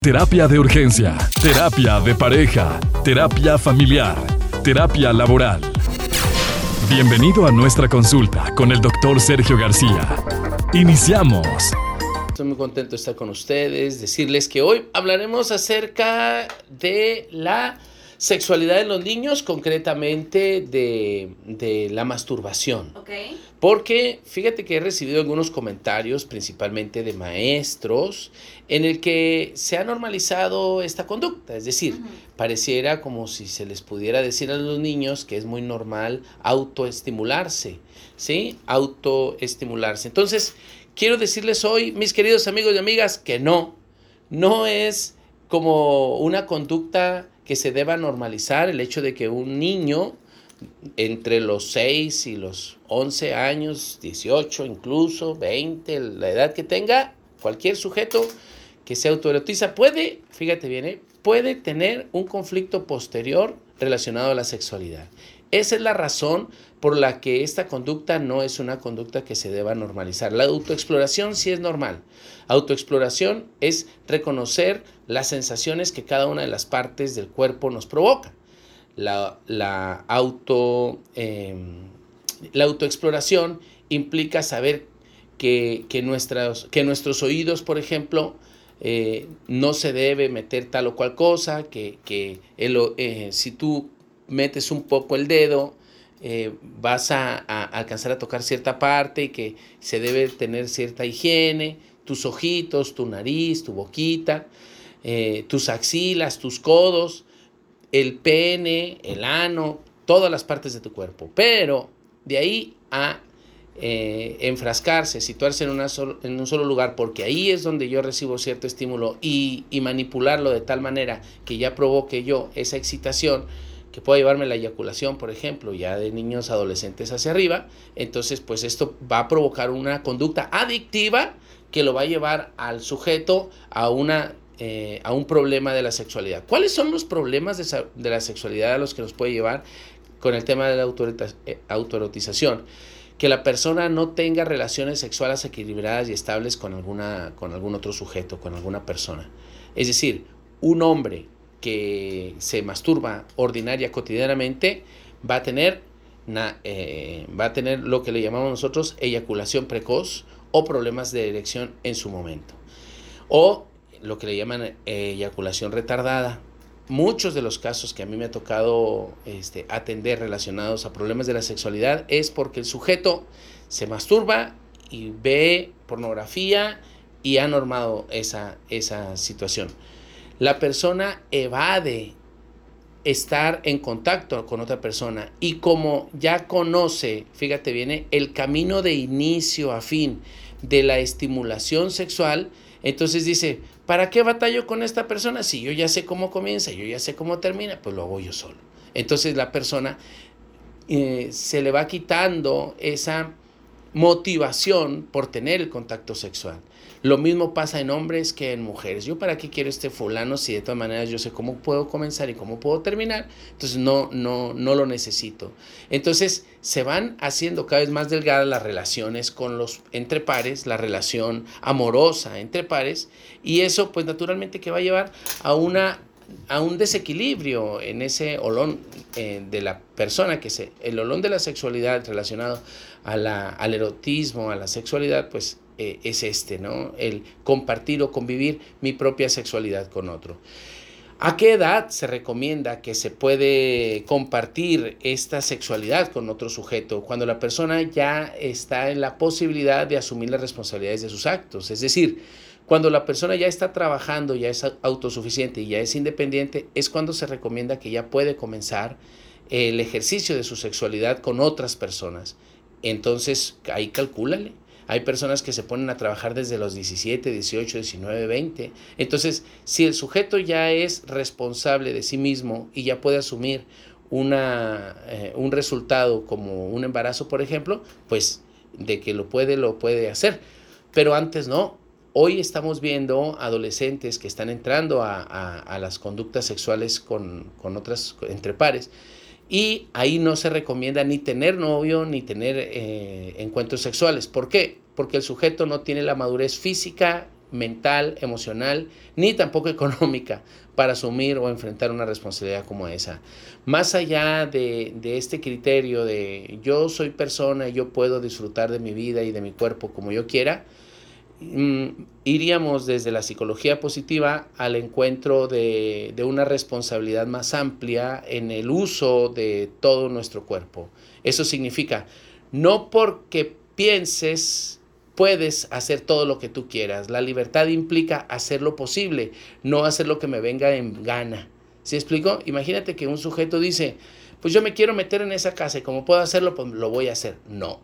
Terapia de urgencia, terapia de pareja, terapia familiar, terapia laboral. Bienvenido a nuestra consulta con el doctor Sergio García. Iniciamos. Estoy muy contento de estar con ustedes, decirles que hoy hablaremos acerca de la sexualidad de los niños, concretamente de, la masturbación. Porque fíjate que he recibido algunos comentarios, principalmente de maestros, en el que se ha normalizado esta conducta. Es decir, pareciera como si se les pudiera decir a los niños que es muy normal autoestimularse, ¿sí? Autoestimularse. Entonces, quiero decirles hoy, mis queridos amigos y amigas, que no, no es como una conducta que se deba normalizar el hecho de que un niño entre los 6 y los 11 años, 18 incluso, 20, la edad que tenga, cualquier sujeto que se autoerotiza puede, fíjate bien, ¿eh? puede tener un conflicto posterior relacionado a la sexualidad. Esa es la razón por la que esta conducta no es una conducta que se deba normalizar. La autoexploración sí es normal. Autoexploración es reconocer las sensaciones que cada una de las partes del cuerpo nos provoca. La, auto, em, la autoexploración implica saber que, nuestros, que nuestros oídos, por ejemplo, eh, no se debe meter tal o cual cosa, que, eh, si tú metes un poco el dedo, eh, vas a, alcanzar a tocar cierta parte y que se debe tener cierta higiene, tus ojitos, tu nariz, tu boquita, eh, tus axilas, tus codos, el pene, el ano, todas las partes de tu cuerpo. Pero de ahí a eh, enfrascarse, situarse en, en, un solo lugar, porque ahí es donde yo recibo cierto estímulo y manipularlo de tal manera que ya provoque yo esa excitación, que pueda llevarme la eyaculación, por ejemplo, ya de niños adolescentes hacia arriba, entonces pues esto va a provocar una conducta adictiva que lo va a llevar al sujeto a una eh, a un problema de la sexualidad. ¿Cuáles son los problemas de, la sexualidad a los que nos puede llevar con el tema de la eh, autoerotización? Que la persona no tenga relaciones sexuales equilibradas y estables con, alguna, con algún otro sujeto, con alguna persona. Es decir, un hombre que se masturba ordinaria cotidianamente va a tener, eh, va a tener lo que le llamamos nosotros eyaculación precoz o problemas de erección en su momento. O lo que le llaman eyaculación retardada. Muchos de los casos que a mí me ha tocado este, atender relacionados a problemas de la sexualidad es porque el sujeto se masturba y ve pornografía y ha normado esa, esa situación la persona evade estar en contacto con otra persona y como ya conoce, fíjate viene el camino de inicio a fin de la estimulación sexual, entonces dice, ¿para qué batallo con esta persona? Si yo ya sé cómo comienza, yo ya sé cómo termina, pues lo hago yo solo. Entonces la persona eh, se le va quitando esa motivación por tener el contacto sexual. Lo mismo pasa en hombres que en mujeres. Yo para qué quiero este fulano si de todas maneras yo sé cómo puedo comenzar y cómo puedo terminar, entonces no no no lo necesito. Entonces se van haciendo cada vez más delgadas las relaciones con los entre pares, la relación amorosa entre pares y eso pues naturalmente que va a llevar a una a un desequilibrio en ese olón eh, de la persona, que se, el olón de la sexualidad relacionado a la, al erotismo, a la sexualidad, pues eh, es este, ¿no? El compartir o convivir mi propia sexualidad con otro. ¿A qué edad se recomienda que se puede compartir esta sexualidad con otro sujeto? Cuando la persona ya está en la posibilidad de asumir las responsabilidades de sus actos. Es decir, cuando la persona ya está trabajando, ya es autosuficiente y ya es independiente, es cuando se recomienda que ya puede comenzar el ejercicio de su sexualidad con otras personas. Entonces, ahí calcúlale. Hay personas que se ponen a trabajar desde los 17, 18, 19, 20. Entonces, si el sujeto ya es responsable de sí mismo y ya puede asumir una, eh, un resultado como un embarazo, por ejemplo, pues de que lo puede, lo puede hacer. Pero antes no. Hoy estamos viendo adolescentes que están entrando a, las conductas sexuales con, con otras, entre pares y ahí no se recomienda ni tener novio ni tener eh, encuentros sexuales. ¿Por qué? Porque el sujeto no tiene la madurez física mental, emocional, ni tampoco económica para asumir o enfrentar una responsabilidad como esa. Más allá de, este criterio de yo soy persona y yo puedo disfrutar de mi vida y de mi cuerpo como yo quiera, iríamos desde la psicología positiva al encuentro de, de una responsabilidad más amplia en el uso de todo nuestro cuerpo. Eso significa, no porque pienses puedes hacer todo lo que tú quieras. La libertad implica hacer lo posible, no hacer lo que me venga en gana. ¿Sí explico? Imagínate que un sujeto dice, pues yo me quiero meter en esa casa y como puedo hacerlo, pues lo voy a hacer. No.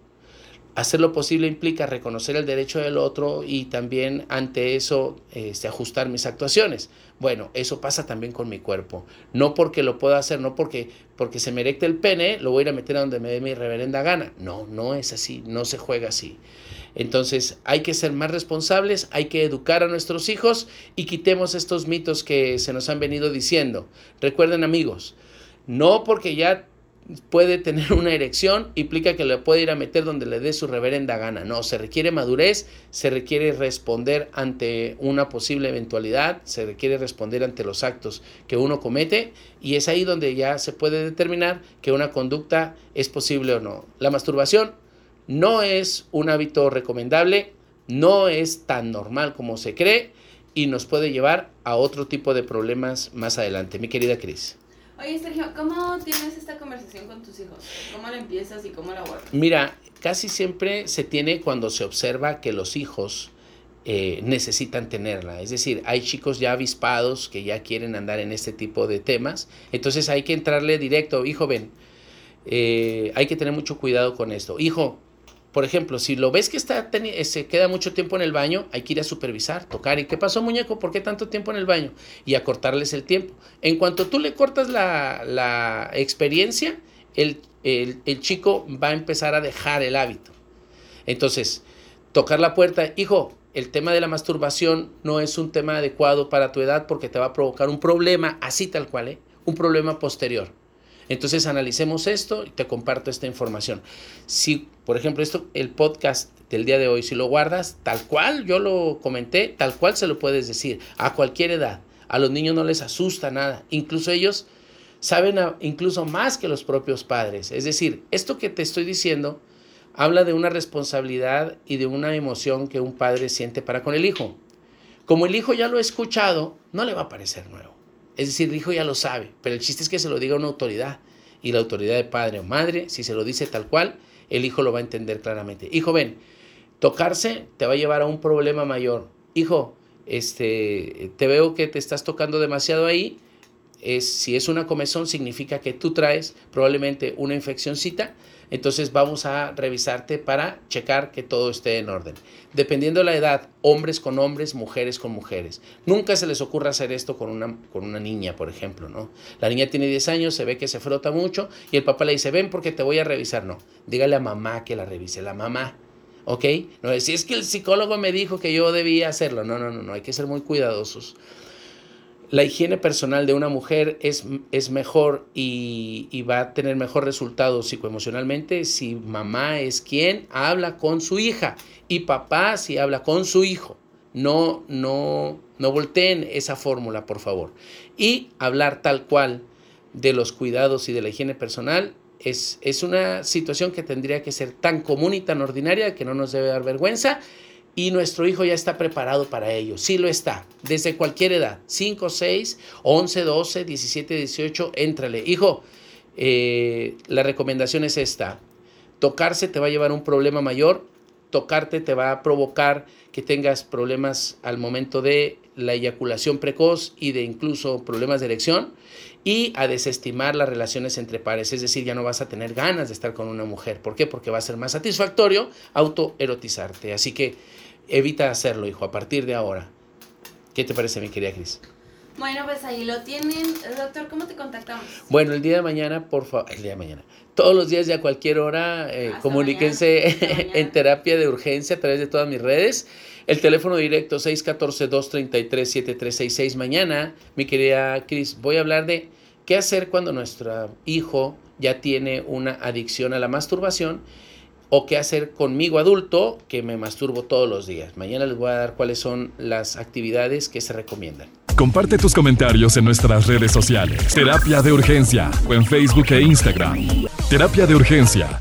Hacer lo posible implica reconocer el derecho del otro y también ante eso este, ajustar mis actuaciones. Bueno, eso pasa también con mi cuerpo. No porque lo pueda hacer, no porque, porque se me erecte el pene, lo voy a ir a meter a donde me dé mi reverenda gana. No, no es así, no se juega así. Entonces hay que ser más responsables, hay que educar a nuestros hijos y quitemos estos mitos que se nos han venido diciendo. Recuerden amigos, no porque ya puede tener una erección implica que le puede ir a meter donde le dé su reverenda gana. No, se requiere madurez, se requiere responder ante una posible eventualidad, se requiere responder ante los actos que uno comete y es ahí donde ya se puede determinar que una conducta es posible o no. La masturbación no es un hábito recomendable, no es tan normal como se cree y nos puede llevar a otro tipo de problemas más adelante. Mi querida Cris. Oye, Sergio, ¿cómo tienes esta conversación con tus hijos? ¿Cómo la empiezas y cómo la guardas? Mira, casi siempre se tiene cuando se observa que los hijos eh, necesitan tenerla. Es decir, hay chicos ya avispados que ya quieren andar en este tipo de temas. Entonces hay que entrarle directo, hijo, ven, eh, hay que tener mucho cuidado con esto. Hijo, por ejemplo, si lo ves que está se queda mucho tiempo en el baño, hay que ir a supervisar, tocar. ¿Y qué pasó, muñeco? ¿Por qué tanto tiempo en el baño? Y acortarles el tiempo. En cuanto tú le cortas la, experiencia, el, el, chico va a empezar a dejar el hábito. Entonces, tocar la puerta, hijo, el tema de la masturbación no es un tema adecuado para tu edad porque te va a provocar un problema, así tal cual, ¿eh? un problema posterior. Entonces analicemos esto y te comparto esta información. Si, por ejemplo, esto, el podcast del día de hoy, si lo guardas tal cual yo lo comenté, tal cual se lo puedes decir a cualquier edad. A los niños no les asusta nada. Incluso ellos saben incluso más que los propios padres. Es decir, esto que te estoy diciendo habla de una responsabilidad y de una emoción que un padre siente para con el hijo. Como el hijo ya lo ha escuchado, no le va a parecer nuevo. Es decir, el hijo ya lo sabe, pero el chiste es que se lo diga una autoridad. Y la autoridad de padre o madre, si se lo dice tal cual, el hijo lo va a entender claramente. Hijo, ven, tocarse te va a llevar a un problema mayor. Hijo, este, te veo que te estás tocando demasiado ahí. Es, si es una comezón, significa que tú traes probablemente una infeccióncita entonces vamos a revisarte para checar que todo esté en orden. Dependiendo de la edad, hombres con hombres, mujeres con mujeres. Nunca se les ocurra hacer esto con una, con una niña, por ejemplo, ¿no? La niña tiene 10 años, se ve que se frota mucho y el papá le dice, ven porque te voy a revisar. No, dígale a mamá que la revise, la mamá. ¿Ok? No si es que el psicólogo me dijo que yo debía hacerlo. No, no, no, no, hay que ser muy cuidadosos la higiene personal de una mujer es, es mejor y, va a tener mejor resultado psicoemocionalmente si mamá es quien habla con su hija y papá si habla con su hijo. No, no, no volteen esa fórmula, por favor. Y hablar tal cual de los cuidados y de la higiene personal es, es una situación que tendría que ser tan común y tan ordinaria que no nos debe dar vergüenza y nuestro hijo ya está preparado para ello. Sí lo está, desde cualquier edad, 5, 6, 11, 12, 17, 18, éntrale. Hijo, eh, la recomendación es esta. Tocarse te va a llevar a un problema mayor, tocarte te va a provocar que tengas problemas al momento de la eyaculación precoz y de incluso problemas de erección y a desestimar las relaciones entre pares, es decir, ya no vas a tener ganas de estar con una mujer. ¿Por qué? Porque va a ser más satisfactorio autoerotizarte. Así que evita hacerlo, hijo, a partir de ahora. ¿Qué te parece, mi querida Cris? Bueno, pues ahí lo tienen. Doctor, ¿cómo te contactamos? Bueno, el día de mañana, por favor, el día de mañana. Todos los días y a cualquier hora, eh, comuníquense en terapia de urgencia a través de todas mis redes. El teléfono directo 614-233-7366. Mañana, mi querida Cris, voy a hablar de qué hacer cuando nuestro hijo ya tiene una adicción a la masturbación o qué hacer conmigo adulto que me masturbo todos los días. Mañana les voy a dar cuáles son las actividades que se recomiendan. Comparte tus comentarios en nuestras redes sociales. Terapia de Urgencia o en Facebook e Instagram. Terapia de Urgencia